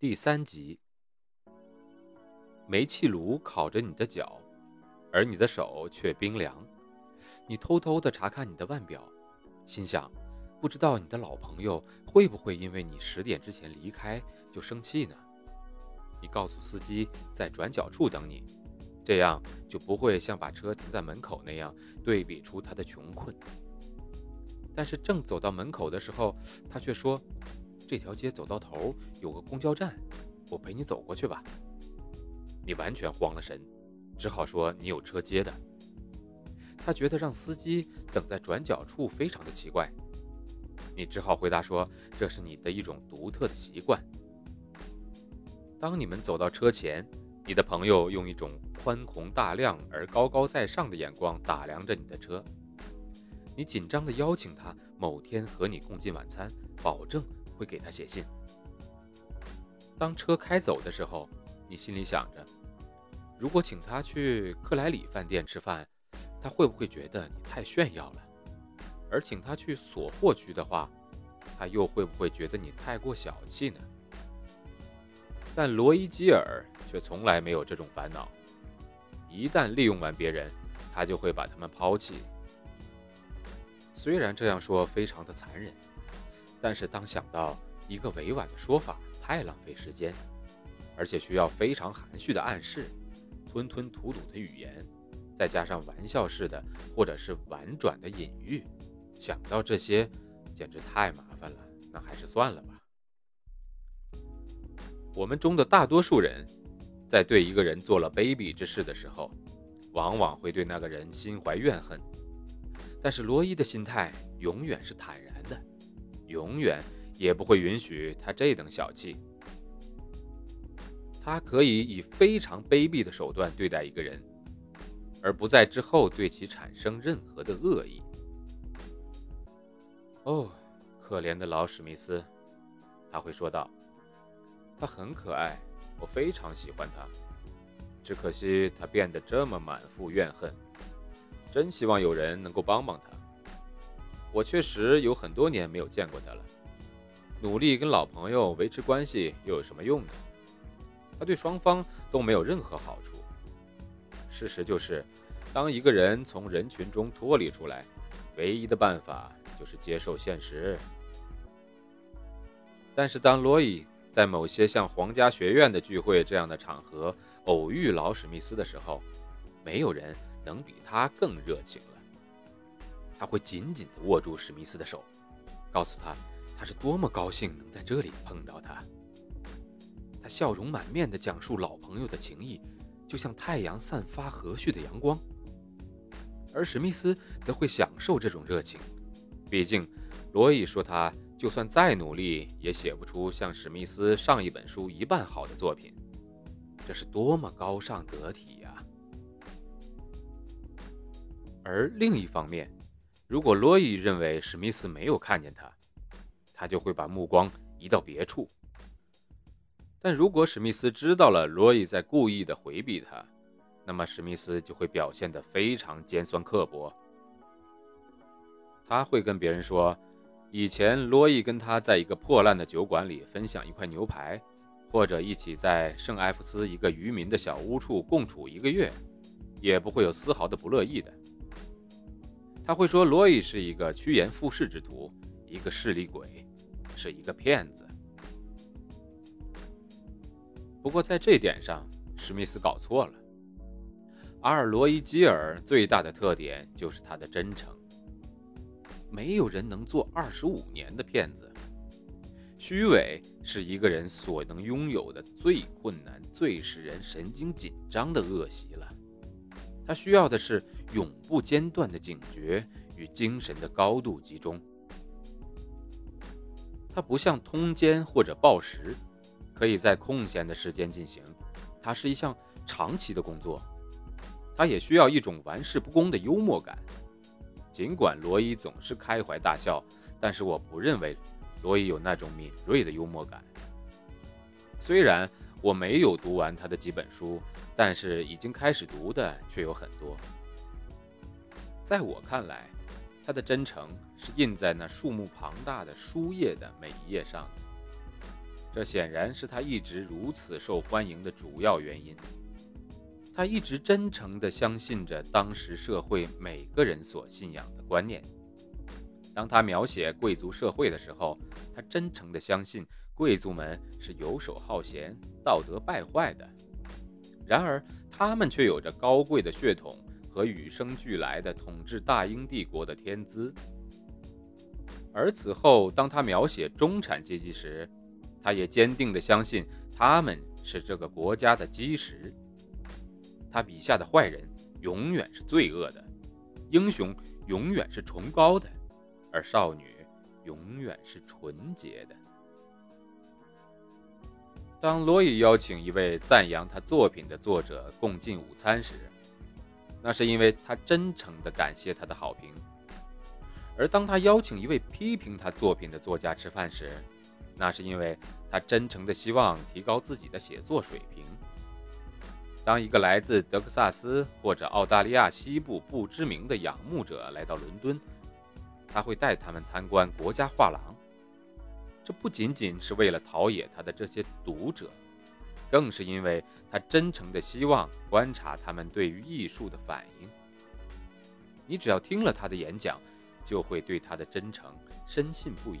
第三集，煤气炉烤着你的脚。而你的手却冰凉，你偷偷地查看你的腕表，心想：不知道你的老朋友会不会因为你十点之前离开就生气呢？你告诉司机在转角处等你，这样就不会像把车停在门口那样对比出他的穷困。但是正走到门口的时候，他却说：“这条街走到头有个公交站，我陪你走过去吧。”你完全慌了神。只好说你有车接的。他觉得让司机等在转角处非常的奇怪。你只好回答说这是你的一种独特的习惯。当你们走到车前，你的朋友用一种宽宏大量而高高在上的眼光打量着你的车。你紧张地邀请他某天和你共进晚餐，保证会给他写信。当车开走的时候，你心里想着。如果请他去克莱里饭店吃饭，他会不会觉得你太炫耀了？而请他去索霍区的话，他又会不会觉得你太过小气呢？但罗伊基尔却从来没有这种烦恼。一旦利用完别人，他就会把他们抛弃。虽然这样说非常的残忍，但是当想到一个委婉的说法太浪费时间，而且需要非常含蓄的暗示。吞吞吐吐的语言，再加上玩笑式的或者是婉转的隐喻，想到这些，简直太麻烦了。那还是算了吧。我们中的大多数人，在对一个人做了卑鄙之事的时候，往往会对那个人心怀怨恨。但是罗伊的心态永远是坦然，永远也不会允许他这等小气。他可以以非常卑鄙的手段对待一个人，而不在之后对其产生任何的恶意。哦，可怜的老史密斯，他会说道：“他很可爱，我非常喜欢他。只可惜他变得这么满腹怨恨，真希望有人能够帮帮他。我确实有很多年没有见过他了，努力跟老朋友维持关系又有什么用呢？”他对双方都没有任何好处。事实就是，当一个人从人群中脱离出来，唯一的办法就是接受现实。但是，当罗伊在某些像皇家学院的聚会这样的场合偶遇老史密斯的时候，没有人能比他更热情。他会紧紧地握住史密斯的手，告诉他他是多么高兴能在这里碰到他。他笑容满面地讲述老朋友的情谊，就像太阳散发和煦的阳光。而史密斯则会享受这种热情，毕竟罗伊说他就算再努力也写不出像史密斯上一本书一半好的作品，这是多么高尚得体呀！而另一方面，如果罗伊认为史密斯没有看见他，他就会把目光移到别处。但如果史密斯知道了罗伊在故意的回避他，那么史密斯就会表现得非常尖酸刻薄。他会跟别人说，以前罗伊跟他在一个破烂的酒馆里分享一块牛排，或者一起在圣埃弗斯一个渔民的小屋处共处一个月，也不会有丝毫的不乐意的。他会说罗伊是一个趋炎附势之徒，一个势利鬼，是一个骗子。不过在这点上，史密斯搞错了。阿尔罗伊基尔最大的特点就是他的真诚。没有人能做二十五年的骗子。虚伪是一个人所能拥有的最困难、最使人神经紧张的恶习了。他需要的是永不间断的警觉与精神的高度集中。它不像通奸或者暴食，可以在空闲的时间进行。它是一项长期的工作，它也需要一种玩世不恭的幽默感。尽管罗伊总是开怀大笑，但是我不认为罗伊有那种敏锐的幽默感。虽然我没有读完他的几本书，但是已经开始读的却有很多。在我看来，他的真诚是印在那数目庞大的书页的每一页上的。这显然是他一直如此受欢迎的主要原因。他一直真诚地相信着当时社会每个人所信仰的观念。当他描写贵族社会的时候，他真诚地相信贵族们是游手好闲、道德败坏的。然而，他们却有着高贵的血统和与生俱来的统治大英帝国的天资。而此后，当他描写中产阶级时，他也坚定地相信他们是这个国家的基石。他笔下的坏人永远是罪恶的，英雄永远是崇高的，而少女永远是纯洁的。当罗伊邀请一位赞扬他作品的作者共进午餐时，那是因为他真诚地感谢他的好评；而当他邀请一位批评他作品的作家吃饭时，那是因为他真诚地希望提高自己的写作水平。当一个来自德克萨斯或者澳大利亚西部不知名的仰慕者来到伦敦，他会带他们参观国家画廊。这不仅仅是为了陶冶他的这些读者，更是因为他真诚地希望观察他们对于艺术的反应。你只要听了他的演讲，就会对他的真诚深信不疑。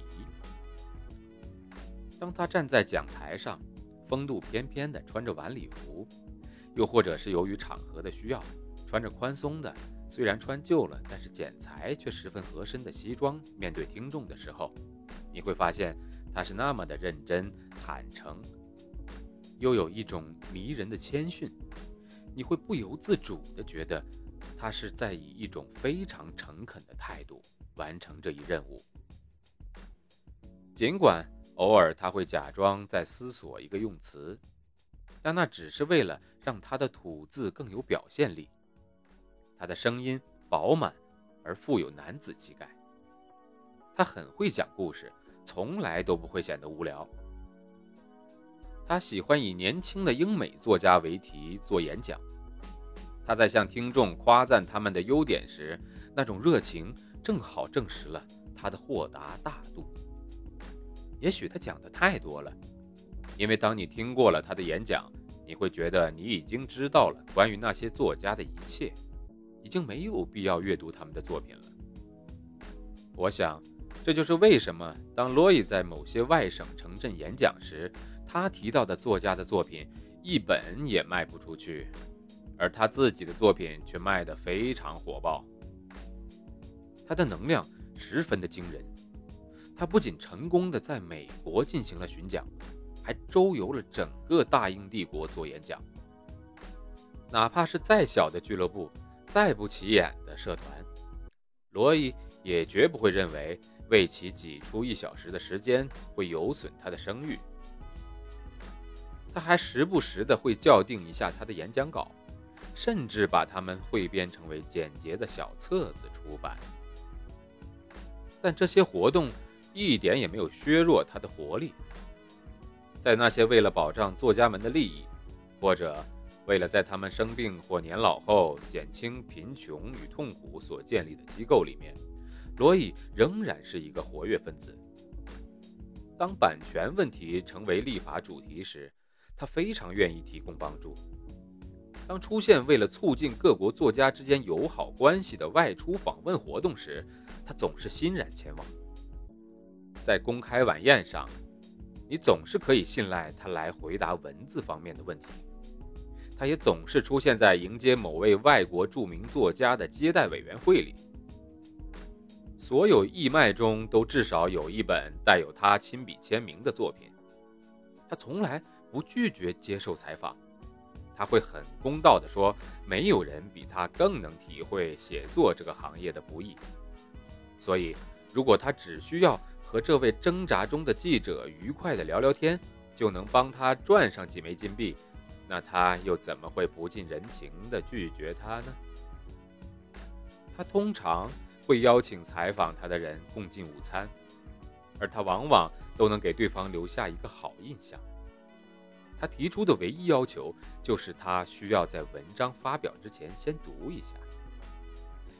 当他站在讲台上，风度翩翩地穿着晚礼服，又或者是由于场合的需要，穿着宽松的、虽然穿旧了但是剪裁却十分合身的西装，面对听众的时候，你会发现他是那么的认真、坦诚，又有一种迷人的谦逊。你会不由自主地觉得，他是在以一种非常诚恳的态度完成这一任务，尽管。偶尔他会假装在思索一个用词，但那只是为了让他的吐字更有表现力。他的声音饱满而富有男子气概。他很会讲故事，从来都不会显得无聊。他喜欢以年轻的英美作家为题做演讲。他在向听众夸赞他们的优点时，那种热情正好证实了他的豁达大度。也许他讲的太多了，因为当你听过了他的演讲，你会觉得你已经知道了关于那些作家的一切，已经没有必要阅读他们的作品了。我想，这就是为什么当罗伊在某些外省城镇演讲时，他提到的作家的作品一本也卖不出去，而他自己的作品却卖得非常火爆。他的能量十分的惊人。他不仅成功的在美国进行了巡讲，还周游了整个大英帝国做演讲。哪怕是再小的俱乐部，再不起眼的社团，罗伊也绝不会认为为其挤出一小时的时间会有损他的声誉。他还时不时的会校订一下他的演讲稿，甚至把它们汇编成为简洁的小册子出版。但这些活动。一点也没有削弱他的活力。在那些为了保障作家们的利益，或者为了在他们生病或年老后减轻贫穷与痛苦所建立的机构里面，罗伊仍然是一个活跃分子。当版权问题成为立法主题时，他非常愿意提供帮助。当出现为了促进各国作家之间友好关系的外出访问活动时，他总是欣然前往。在公开晚宴上，你总是可以信赖他来回答文字方面的问题。他也总是出现在迎接某位外国著名作家的接待委员会里。所有义卖中都至少有一本带有他亲笔签名的作品。他从来不拒绝接受采访。他会很公道地说，没有人比他更能体会写作这个行业的不易。所以，如果他只需要。和这位挣扎中的记者愉快地聊聊天，就能帮他赚上几枚金币，那他又怎么会不近人情地拒绝他呢？他通常会邀请采访他的人共进午餐，而他往往都能给对方留下一个好印象。他提出的唯一要求就是他需要在文章发表之前先读一下。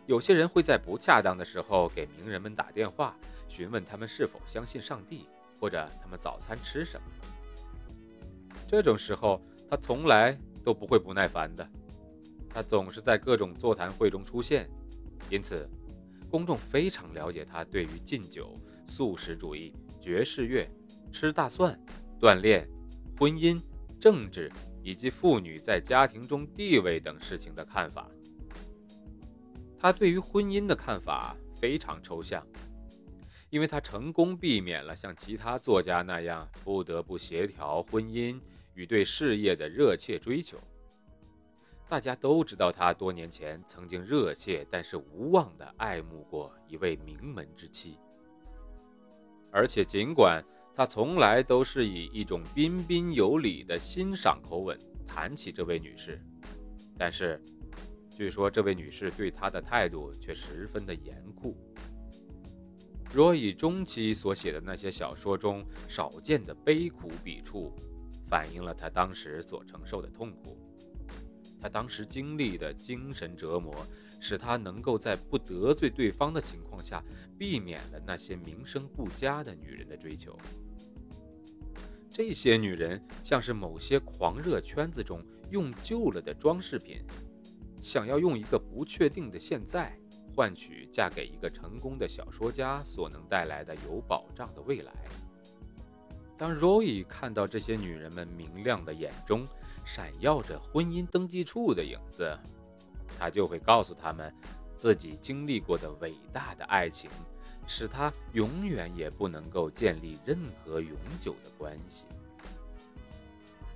有些人会在不恰当的时候给名人们打电话，询问他们是否相信上帝，或者他们早餐吃什么。这种时候，他从来都不会不耐烦的。他总是在各种座谈会中出现。因此，公众非常了解他对于禁酒、素食主义、爵士乐、吃大蒜、锻炼、婚姻、政治以及妇女在家庭中地位等事情的看法。他对于婚姻的看法非常抽象，因为他成功避免了像其他作家那样不得不协调婚姻与对事业的热切追求。大家都知道，他多年前曾经热切但是无望地爱慕过一位名门之妻，而且尽管他从来都是以一种彬彬有礼的欣赏口吻谈起这位女士，但是据说这位女士对他的态度却十分的严酷。若以中期所写的那些小说中少见的悲苦笔触，反映了他当时所承受的痛苦。他当时经历的精神折磨，使他能够在不得罪对方的情况下，避免了那些名声不佳的女人的追求。这些女人像是某些狂热圈子中用旧了的装饰品，想要用一个不确定的现在，换取嫁给一个成功的小说家所能带来的有保障的未来。当 Roy 看到这些女人们明亮的眼中，闪耀着婚姻登记处的影子，他就会告诉他们，自己经历过的伟大的爱情，使他永远也不能够建立任何永久的关系。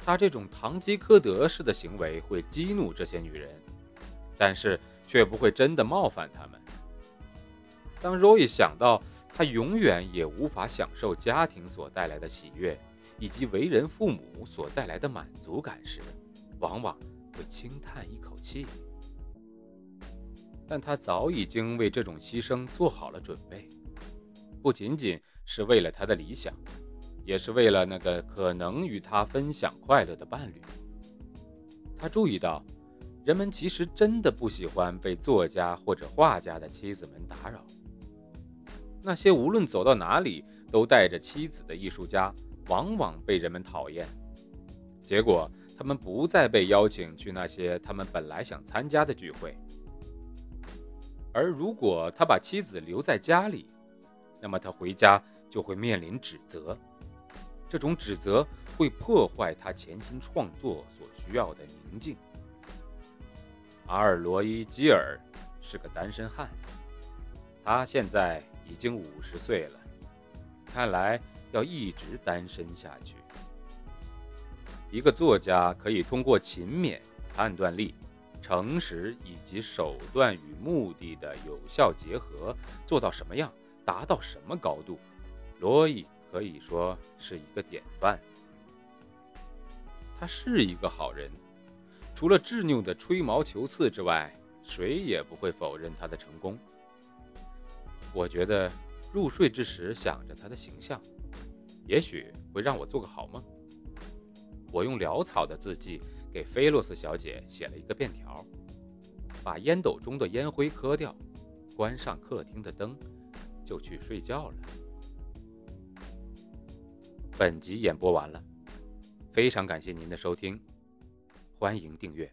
他这种堂吉诃德式的行为会激怒这些女人，但是却不会真的冒犯他们。当 Roy 想到他永远也无法享受家庭所带来的喜悦，以及为人父母所带来的满足感时，往往会轻叹一口气。但他早已经为这种牺牲做好了准备，不仅仅是为了他的理想，也是为了那个可能与他分享快乐的伴侣。他注意到，人们其实真的不喜欢被作家或者画家的妻子们打扰。那些无论走到哪里都带着妻子的艺术家。往往被人们讨厌，结果他们不再被邀请去那些他们本来想参加的聚会。而如果他把妻子留在家里，那么他回家就会面临指责，这种指责会破坏他潜心创作所需要的宁静。阿尔罗伊·基尔是个单身汉，他现在已经五十岁了，看来。要一直单身下去。一个作家可以通过勤勉、判断力、诚实以及手段与目的的有效结合，做到什么样，达到什么高度？罗伊可以说是一个典范。他是一个好人，除了执拗的吹毛求疵之外，谁也不会否认他的成功。我觉得入睡之时想着他的形象。也许会让我做个好梦。我用潦草的字迹给菲洛斯小姐写了一个便条，把烟斗中的烟灰磕掉，关上客厅的灯，就去睡觉了。本集演播完了，非常感谢您的收听，欢迎订阅。